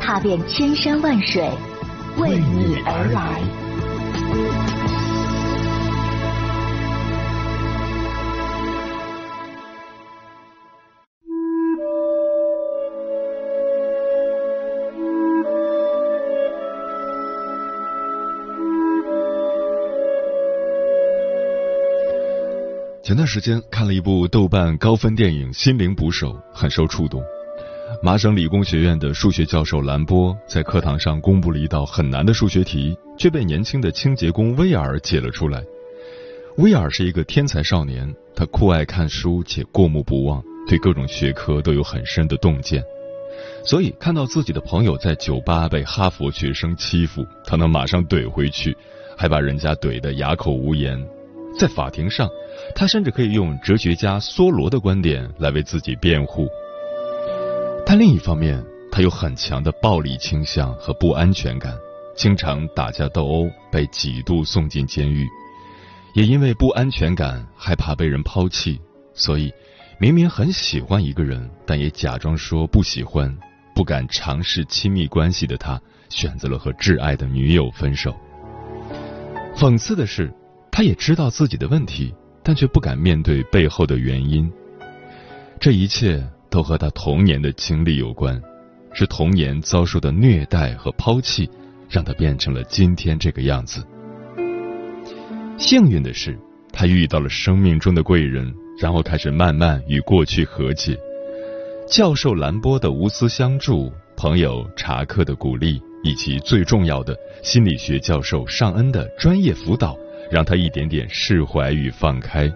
踏遍千山万水。为你而来。前段时间看了一部豆瓣高分电影《心灵捕手》，很受触动。麻省理工学院的数学教授兰波在课堂上公布了一道很难的数学题，却被年轻的清洁工威尔解了出来。威尔是一个天才少年，他酷爱看书且过目不忘，对各种学科都有很深的洞见。所以看到自己的朋友在酒吧被哈佛学生欺负，他能马上怼回去，还把人家怼得哑口无言。在法庭上，他甚至可以用哲学家梭罗的观点来为自己辩护。但另一方面，他有很强的暴力倾向和不安全感，经常打架斗殴，被几度送进监狱。也因为不安全感，害怕被人抛弃，所以明明很喜欢一个人，但也假装说不喜欢，不敢尝试亲密关系的他，选择了和挚爱的女友分手。讽刺的是，他也知道自己的问题，但却不敢面对背后的原因。这一切。都和他童年的经历有关，是童年遭受的虐待和抛弃，让他变成了今天这个样子。幸运的是，他遇到了生命中的贵人，然后开始慢慢与过去和解。教授兰波的无私相助，朋友查克的鼓励，以及最重要的心理学教授尚恩的专业辅导，让他一点点释怀与放开。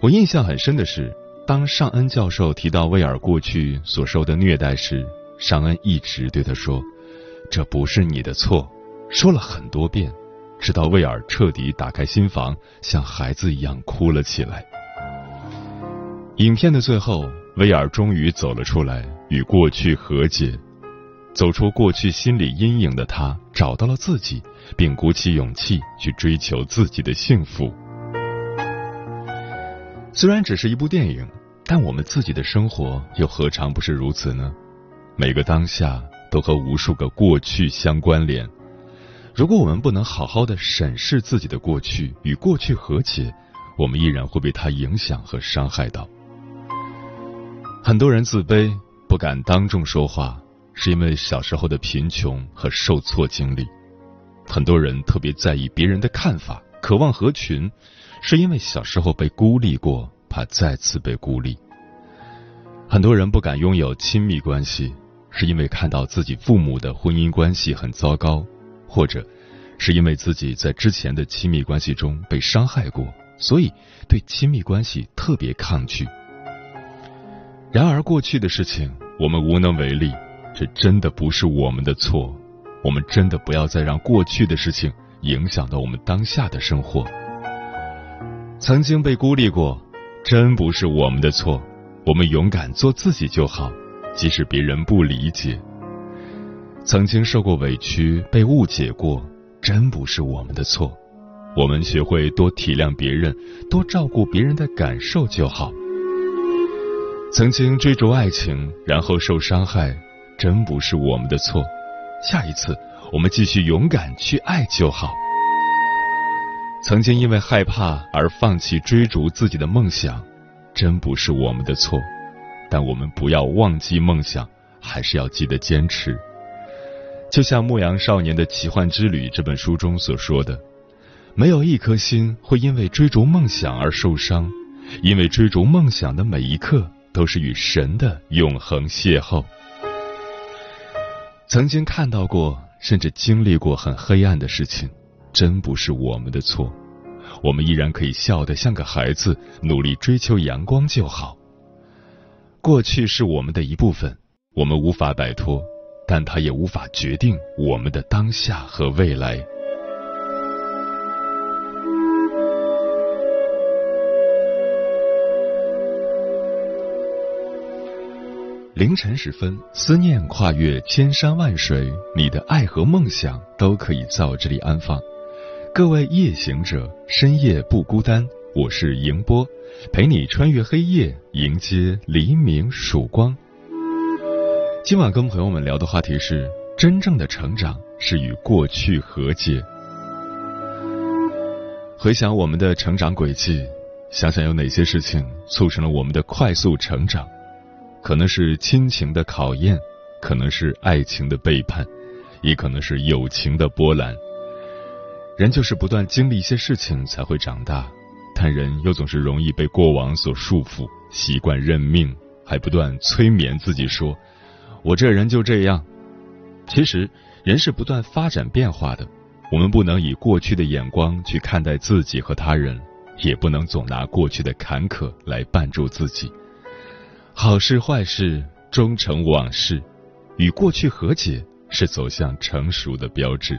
我印象很深的是。当尚恩教授提到威尔过去所受的虐待时，尚恩一直对他说：“这不是你的错。”说了很多遍，直到威尔彻底打开心房，像孩子一样哭了起来。影片的最后，威尔终于走了出来，与过去和解。走出过去心理阴影的他，找到了自己，并鼓起勇气去追求自己的幸福。虽然只是一部电影。但我们自己的生活又何尝不是如此呢？每个当下都和无数个过去相关联。如果我们不能好好的审视自己的过去，与过去和解，我们依然会被它影响和伤害到。很多人自卑，不敢当众说话，是因为小时候的贫穷和受挫经历；很多人特别在意别人的看法，渴望合群，是因为小时候被孤立过。怕再次被孤立，很多人不敢拥有亲密关系，是因为看到自己父母的婚姻关系很糟糕，或者是因为自己在之前的亲密关系中被伤害过，所以对亲密关系特别抗拒。然而，过去的事情我们无能为力，这真的不是我们的错，我们真的不要再让过去的事情影响到我们当下的生活。曾经被孤立过。真不是我们的错，我们勇敢做自己就好，即使别人不理解。曾经受过委屈，被误解过，真不是我们的错，我们学会多体谅别人，多照顾别人的感受就好。曾经追逐爱情，然后受伤害，真不是我们的错，下一次我们继续勇敢去爱就好。曾经因为害怕而放弃追逐自己的梦想，真不是我们的错，但我们不要忘记梦想，还是要记得坚持。就像《牧羊少年的奇幻之旅》这本书中所说的，没有一颗心会因为追逐梦想而受伤，因为追逐梦想的每一刻都是与神的永恒邂逅。曾经看到过，甚至经历过很黑暗的事情。真不是我们的错，我们依然可以笑得像个孩子，努力追求阳光就好。过去是我们的一部分，我们无法摆脱，但它也无法决定我们的当下和未来。凌晨时分，思念跨越千山万水，你的爱和梦想都可以在我这里安放。各位夜行者，深夜不孤单，我是迎波，陪你穿越黑夜，迎接黎明曙光。今晚跟朋友们聊的话题是：真正的成长是与过去和解。回想我们的成长轨迹，想想有哪些事情促成了我们的快速成长。可能是亲情的考验，可能是爱情的背叛，也可能是友情的波澜。人就是不断经历一些事情才会长大，但人又总是容易被过往所束缚，习惯认命，还不断催眠自己说：“我这人就这样。”其实，人是不断发展变化的，我们不能以过去的眼光去看待自己和他人，也不能总拿过去的坎坷来绊住自己。好事坏事终成往事，与过去和解是走向成熟的标志。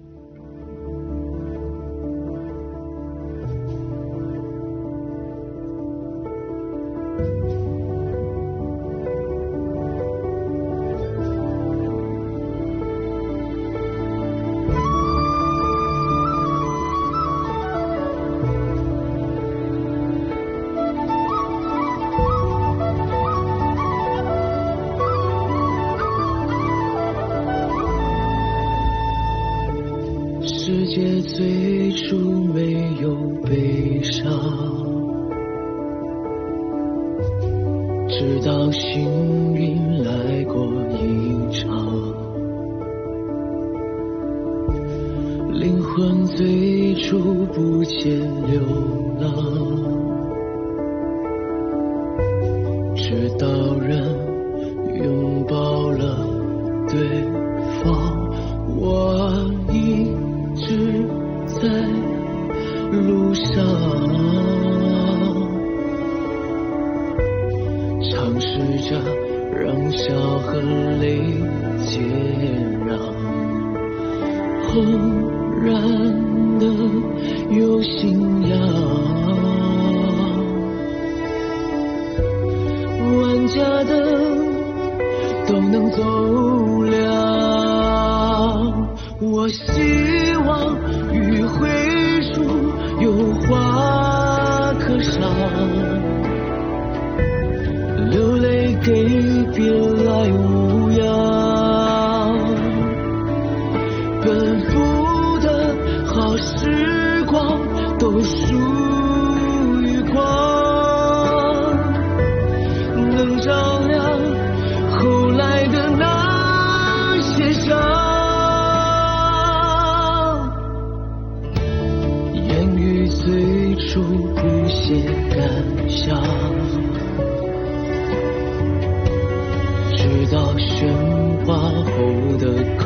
最初不见流浪直到人拥抱了对方我一直在路上尝试着让笑和泪接壤。后燃的有信仰万家灯都能走亮我希望与会树有花可赏。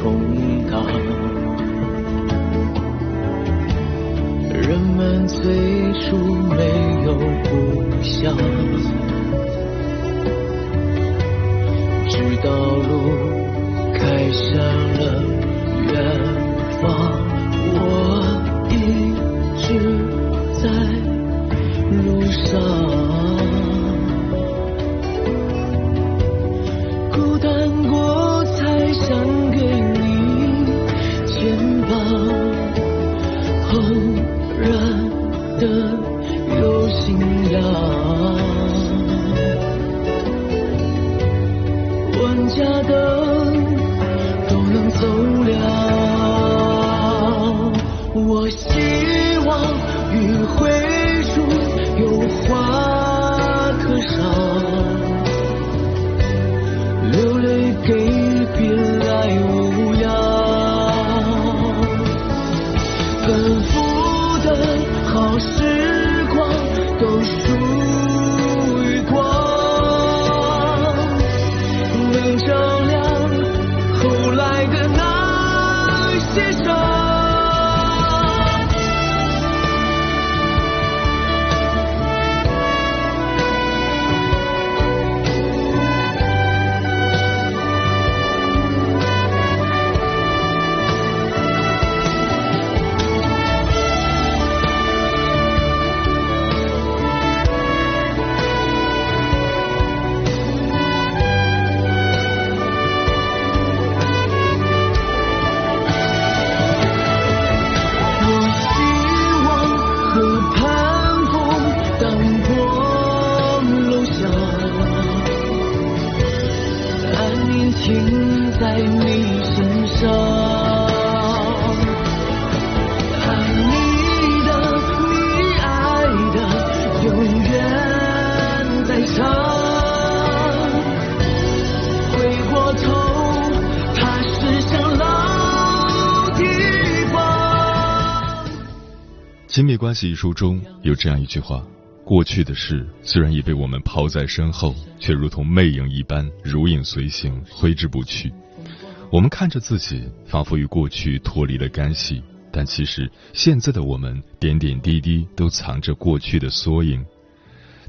通道人们最初没有故乡直到路 Ooh. 亲密关系一书中有这样一句话：过去的事虽然已被我们抛在身后，却如同魅影一般如影随形，挥之不去。我们看着自己，仿佛与过去脱离了干系，但其实现在的我们点点滴滴都藏着过去的缩影。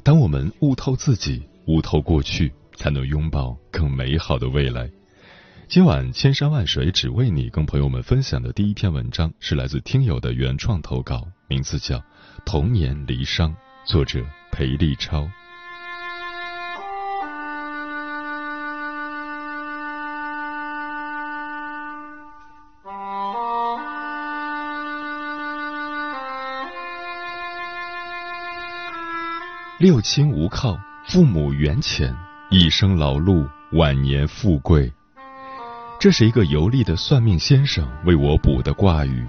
当我们悟透自己，悟透过去，才能拥抱更美好的未来。今晚千山万水只为你，跟朋友们分享的第一篇文章是来自听友的原创投稿，名字叫《童年离殇》，作者裴立超。六亲无靠，父母缘浅，一生劳碌，晚年富贵。这是一个游历的算命先生为我卜的卦语。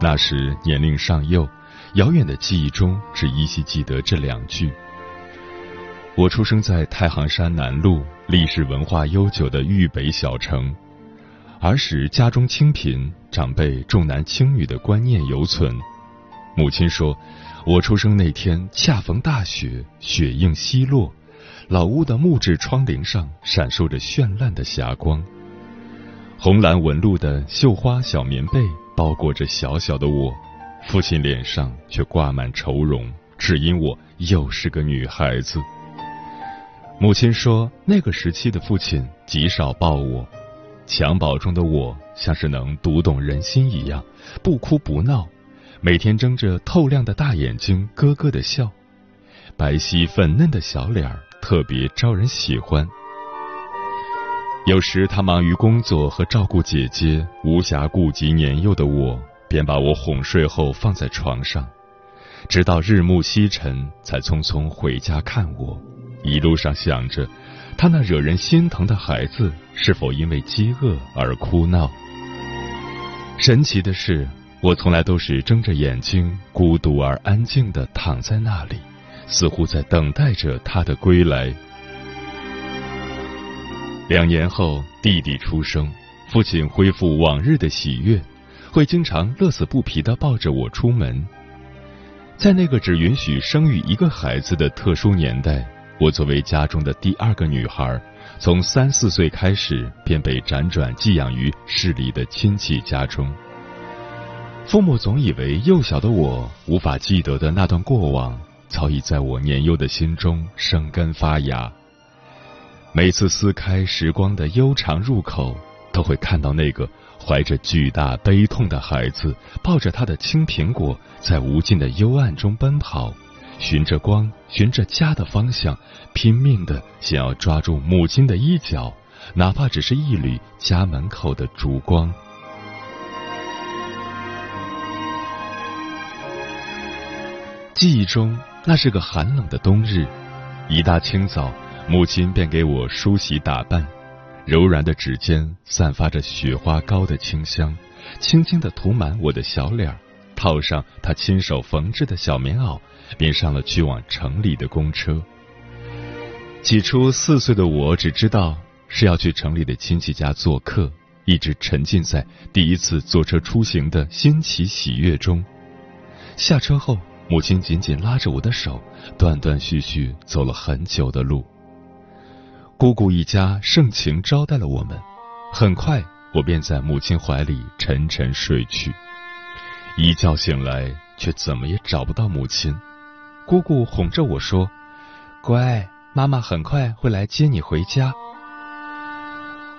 那时年龄尚幼，遥远的记忆中只依稀记得这两句。我出生在太行山南麓，历史文化悠久的豫北小城。儿时家中清贫，长辈重男轻女的观念犹存。母亲说。我出生那天恰逢大雪，雪映西落，老屋的木质窗棂上闪烁着绚烂的霞光。红蓝纹路的绣花小棉被包裹着小小的我，父亲脸上却挂满愁容，只因我又是个女孩子。母亲说，那个时期的父亲极少抱我，襁褓中的我像是能读懂人心一样，不哭不闹。每天睁着透亮的大眼睛，咯咯的笑，白皙粉嫩的小脸儿特别招人喜欢。有时他忙于工作和照顾姐姐，无暇顾及年幼的我，便把我哄睡后放在床上，直到日暮西沉，才匆匆回家看我。一路上想着，他那惹人心疼的孩子是否因为饥饿而哭闹？神奇的是。我从来都是睁着眼睛，孤独而安静的躺在那里，似乎在等待着他的归来。两年后，弟弟出生，父亲恢复往日的喜悦，会经常乐此不疲的抱着我出门。在那个只允许生育一个孩子的特殊年代，我作为家中的第二个女孩，从三四岁开始便被辗转寄养于市里的亲戚家中。父母总以为幼小的我无法记得的那段过往，早已在我年幼的心中生根发芽。每次撕开时光的悠长入口，都会看到那个怀着巨大悲痛的孩子，抱着他的青苹果，在无尽的幽暗中奔跑，循着光，循着家的方向，拼命的想要抓住母亲的衣角，哪怕只是一缕家门口的烛光。记忆中，那是个寒冷的冬日，一大清早，母亲便给我梳洗打扮，柔软的指尖散发着雪花膏的清香，轻轻的涂满我的小脸儿，套上他亲手缝制的小棉袄，便上了去往城里的公车。起初，四岁的我只知道是要去城里的亲戚家做客，一直沉浸在第一次坐车出行的新奇喜悦中。下车后。母亲紧紧拉着我的手，断断续续走了很久的路。姑姑一家盛情招待了我们，很快我便在母亲怀里沉沉睡去。一觉醒来，却怎么也找不到母亲。姑姑哄着我说：“乖，妈妈很快会来接你回家。”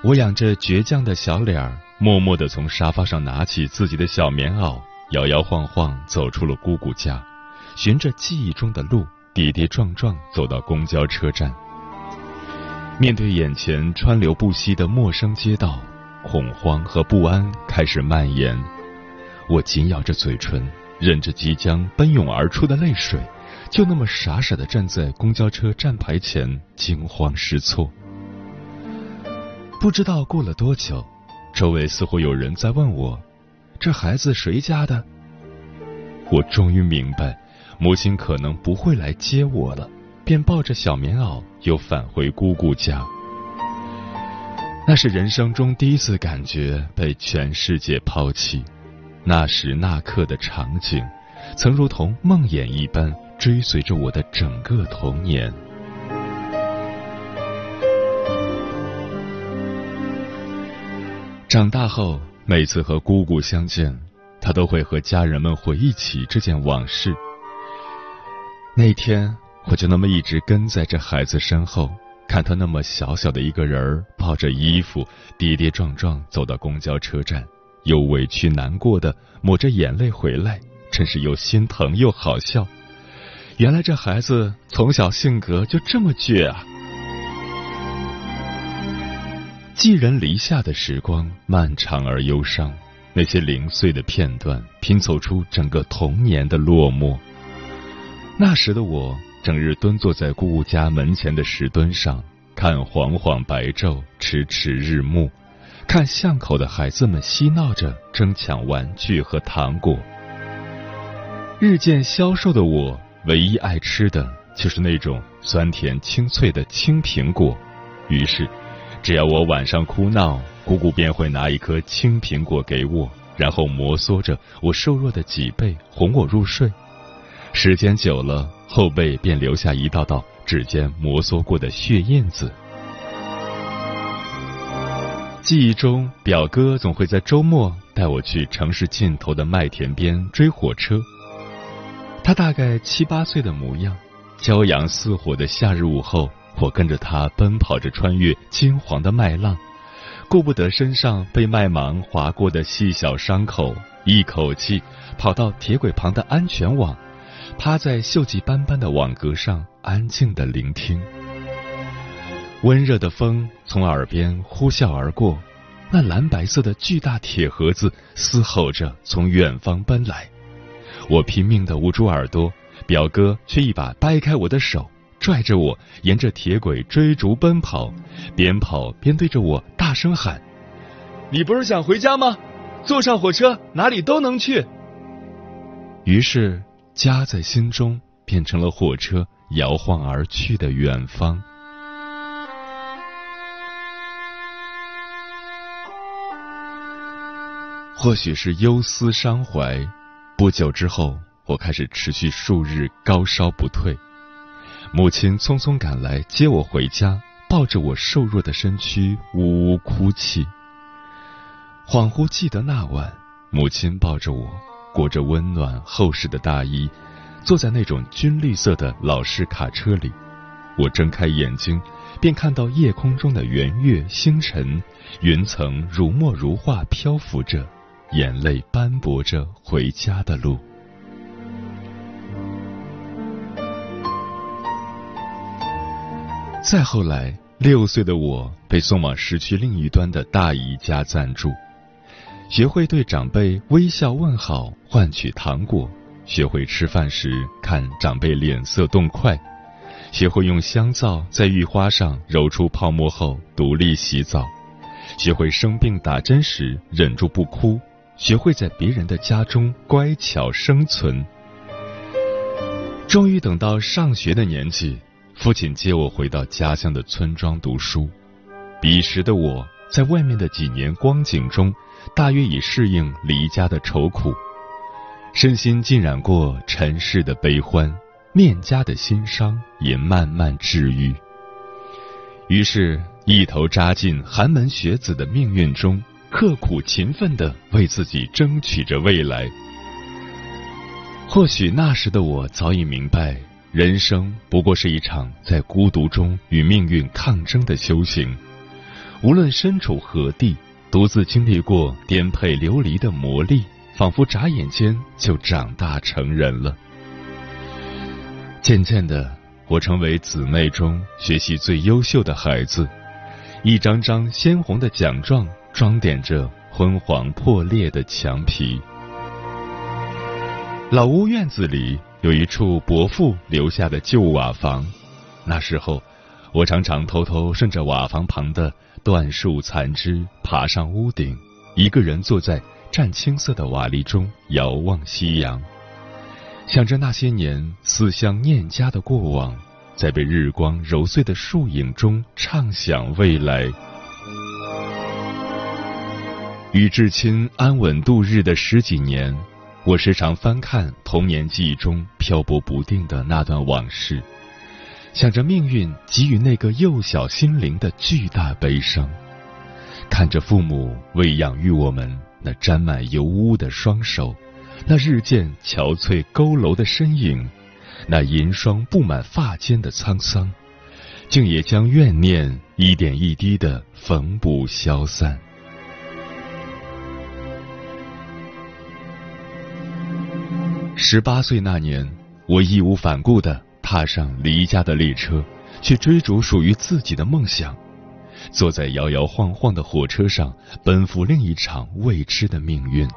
我仰着倔强的小脸儿，默默地从沙发上拿起自己的小棉袄，摇摇晃晃走出了姑姑家。循着记忆中的路，跌跌撞撞走到公交车站。面对眼前川流不息的陌生街道，恐慌和不安开始蔓延。我紧咬着嘴唇，忍着即将奔涌而出的泪水，就那么傻傻的站在公交车站牌前，惊慌失措。不知道过了多久，周围似乎有人在问我：“这孩子谁家的？”我终于明白。母亲可能不会来接我了，便抱着小棉袄又返回姑姑家。那是人生中第一次感觉被全世界抛弃，那时那刻的场景，曾如同梦魇一般追随着我的整个童年。长大后，每次和姑姑相见，她都会和家人们回忆起这件往事。那天，我就那么一直跟在这孩子身后，看他那么小小的一个人儿，抱着衣服，跌跌撞撞走到公交车站，又委屈难过的抹着眼泪回来，真是又心疼又好笑。原来这孩子从小性格就这么倔啊！寄人篱下的时光漫长而忧伤，那些零碎的片段拼凑出整个童年的落寞。那时的我整日蹲坐在姑姑家门前的石墩上，看晃晃白昼，迟迟日暮，看巷口的孩子们嬉闹着争抢玩具和糖果。日渐消瘦的我，唯一爱吃的就是那种酸甜清脆的青苹果，于是。只要我晚上哭闹，姑姑便会拿一颗青苹果给我，然后摩挲着我瘦弱的脊背，哄我入睡。时间久了，后背便留下一道道指尖摩挲过的血印子。记忆中，表哥总会在周末带我去城市尽头的麦田边追火车。他大概七八岁的模样，骄阳似火的夏日午后。我跟着他奔跑着，穿越金黄的麦浪，顾不得身上被麦芒划过的细小伤口，一口气跑到铁轨旁的安全网，趴在锈迹斑斑的网格上，安静的聆听。温热的风从耳边呼啸而过，那蓝白色的巨大铁盒子嘶吼着从远方奔来，我拼命的捂住耳朵，表哥却一把掰开我的手。拽着我沿着铁轨追逐奔跑，边跑边对着我大声喊：“你不是想回家吗？坐上火车哪里都能去。”于是家在心中变成了火车摇晃而去的远方。或许是忧思伤怀，不久之后，我开始持续数日高烧不退。母亲匆匆赶来接我回家，抱着我瘦弱的身躯呜呜哭泣。恍惚记得那晚，母亲抱着我，裹着温暖厚实的大衣，坐在那种军绿色的老式卡车里。我睁开眼睛，便看到夜空中的圆月星辰，云层如墨如画漂浮着，眼泪斑驳着回家的路。再后来，六岁的我被送往市区另一端的大姨家暂住，学会对长辈微笑问好，换取糖果；学会吃饭时看长辈脸色动快；学会用香皂在浴花上揉出泡沫后独立洗澡；学会生病打针时忍住不哭；学会在别人的家中乖巧生存。终于等到上学的年纪。父亲接我回到家乡的村庄读书，彼时的我在外面的几年光景中，大约已适应离家的愁苦，身心浸染过尘世的悲欢，念家的心伤也慢慢治愈。于是，一头扎进寒门学子的命运中，刻苦勤奋的为自己争取着未来。或许那时的我早已明白。人生不过是一场在孤独中与命运抗争的修行。无论身处何地，独自经历过颠沛流离的磨砺，仿佛眨眼间就长大成人了。渐渐的，我成为姊妹中学习最优秀的孩子，一张张鲜红的奖状装点着昏黄破裂的墙皮。老屋院子里。有一处伯父留下的旧瓦房，那时候，我常常偷偷顺着瓦房旁的断树残枝爬上屋顶，一个人坐在湛青色的瓦砾中遥望夕阳，想着那些年思乡念家的过往，在被日光揉碎的树影中畅想未来。与至亲安稳度日的十几年。我时常翻看童年记忆中漂泊不定的那段往事，想着命运给予那个幼小心灵的巨大悲伤，看着父母为养育我们那沾满油污的双手，那日渐憔悴佝偻的身影，那银霜布满发间的沧桑。竟也将怨念一点一滴的缝补消散。十八岁那年，我义无反顾的踏上离家的列车，去追逐属于自己的梦想。坐在摇摇晃晃的火车上，奔赴另一场未知的命运。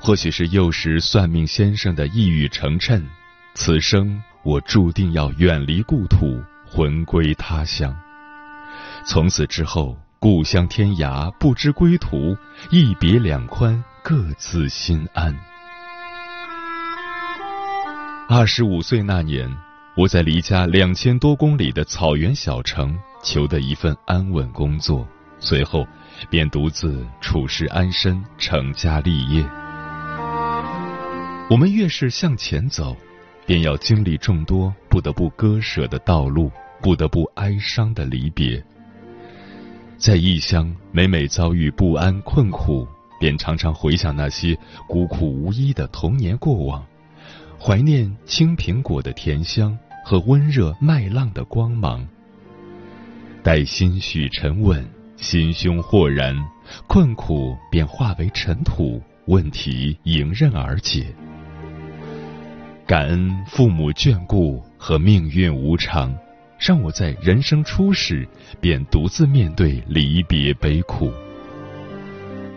或许是幼时算命先生的一语成谶，此生。我注定要远离故土，魂归他乡。从此之后，故乡天涯不知归途，一别两宽，各自心安。二十五岁那年，我在离家两千多公里的草原小城求得一份安稳工作，随后便独自处世安身，成家立业。我们越是向前走。便要经历众多不得不割舍的道路，不得不哀伤的离别。在异乡，每每遭遇不安困苦，便常常回想那些孤苦无依的童年过往，怀念青苹果的甜香和温热麦浪的光芒。待心绪沉稳，心胸豁然，困苦便化为尘土，问题迎刃而解。感恩父母眷顾和命运无常，让我在人生初始便独自面对离别悲苦。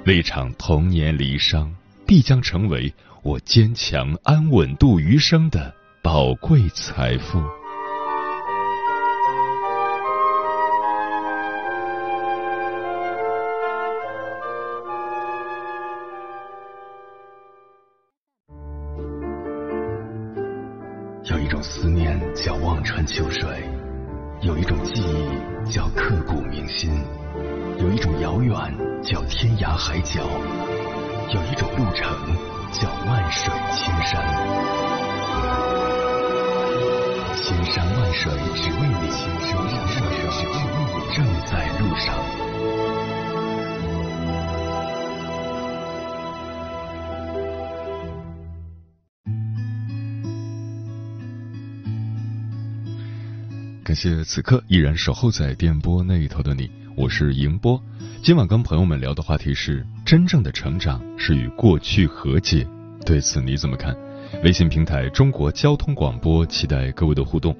那场童年离殇，必将成为我坚强安稳度余生的宝贵财富。有一种思念叫望穿秋水，有一种记忆叫刻骨铭心，有一种遥远叫天涯海角，有一种路程叫万水千山。千山万水只为你，千山万水只为你，正在路上。感谢此刻依然守候在电波那一头的你，我是迎波。今晚跟朋友们聊的话题是：真正的成长是与过去和解。对此你怎么看？微信平台中国交通广播，期待各位的互动。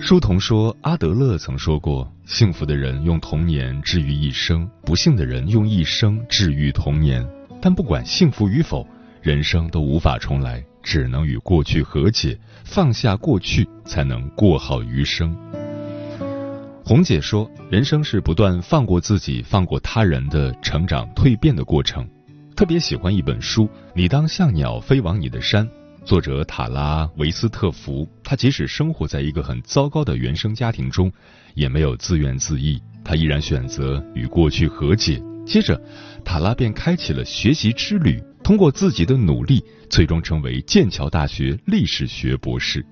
书童说，阿德勒曾说过，幸福的人用童年治愈一生，不幸的人用一生治愈童年。但不管幸福与否，人生都无法重来。只能与过去和解，放下过去，才能过好余生。红姐说：“人生是不断放过自己、放过他人的成长蜕变的过程。”特别喜欢一本书《你当像鸟飞往你的山》，作者塔拉维斯特福。他即使生活在一个很糟糕的原生家庭中，也没有自怨自艾，他依然选择与过去和解。接着，塔拉便开启了学习之旅。通过自己的努力，最终成为剑桥大学历史学博士。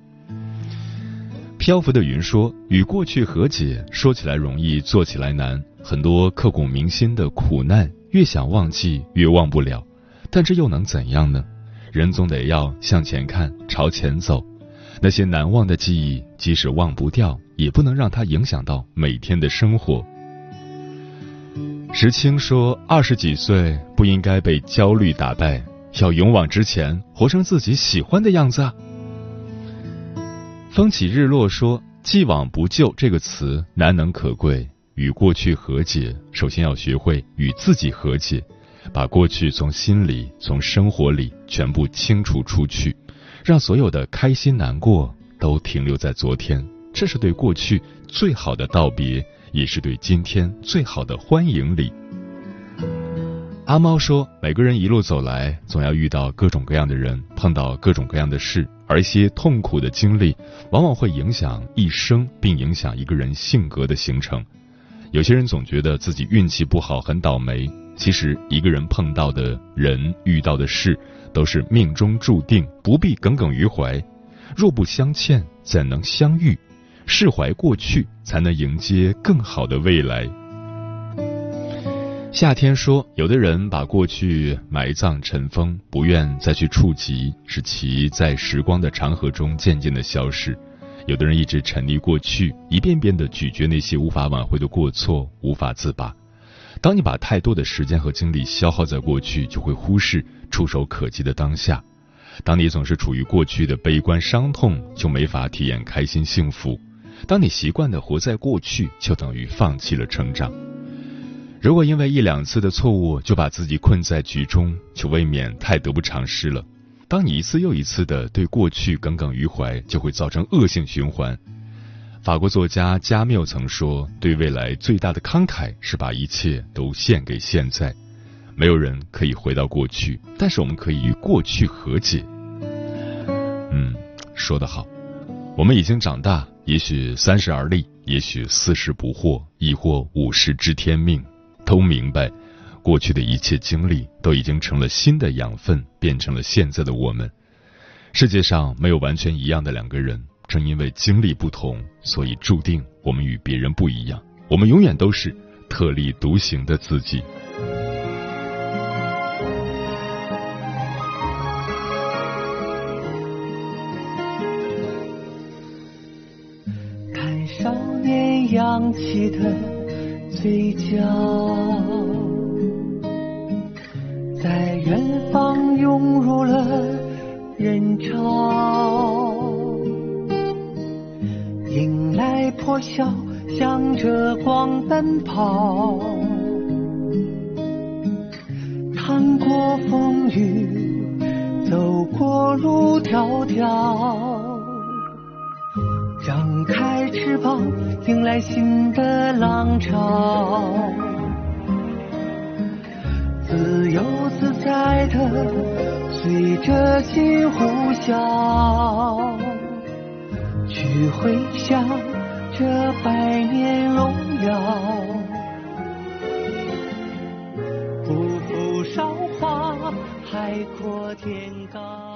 漂浮的云说：“与过去和解，说起来容易，做起来难。很多刻骨铭心的苦难，越想忘记越忘不了。但这又能怎样呢？人总得要向前看，朝前走。那些难忘的记忆，即使忘不掉，也不能让它影响到每天的生活。”石青说：“二十几岁不应该被焦虑打败，要勇往直前，活成自己喜欢的样子啊。”风起日落说：“既往不咎这个词难能可贵，与过去和解，首先要学会与自己和解，把过去从心里、从生活里全部清除出去，让所有的开心难过都停留在昨天，这是对过去最好的道别。”也是对今天最好的欢迎礼。阿猫说：“每个人一路走来，总要遇到各种各样的人，碰到各种各样的事，而一些痛苦的经历，往往会影响一生，并影响一个人性格的形成。有些人总觉得自己运气不好，很倒霉，其实一个人碰到的人、遇到的事，都是命中注定，不必耿耿于怀。若不相欠，怎能相遇？释怀过去，才能迎接更好的未来。夏天说，有的人把过去埋葬尘封，不愿再去触及，使其在时光的长河中渐渐的消失；有的人一直沉溺过去，一遍遍的咀嚼那些无法挽回的过错，无法自拔。当你把太多的时间和精力消耗在过去，就会忽视触手可及的当下。当你总是处于过去的悲观伤痛，就没法体验开心幸福。当你习惯的活在过去，就等于放弃了成长。如果因为一两次的错误就把自己困在局中，就未免太得不偿失了。当你一次又一次的对过去耿耿于怀，就会造成恶性循环。法国作家加缪曾说：“对未来最大的慷慨是把一切都献给现在。没有人可以回到过去，但是我们可以与过去和解。”嗯，说得好。我们已经长大，也许三十而立，也许四十不惑，亦或五十知天命，都明白，过去的一切经历都已经成了新的养分，变成了现在的我们。世界上没有完全一样的两个人，正因为经历不同，所以注定我们与别人不一样。我们永远都是特立独行的自己。看少年扬起的嘴角，在远方涌入了人潮，迎来破晓，向着光奔跑，趟过风雨，走过路迢迢。展开翅膀，迎来新的浪潮，自由自在的随着心呼啸，去回想这百年荣耀，不负韶华，海阔天高。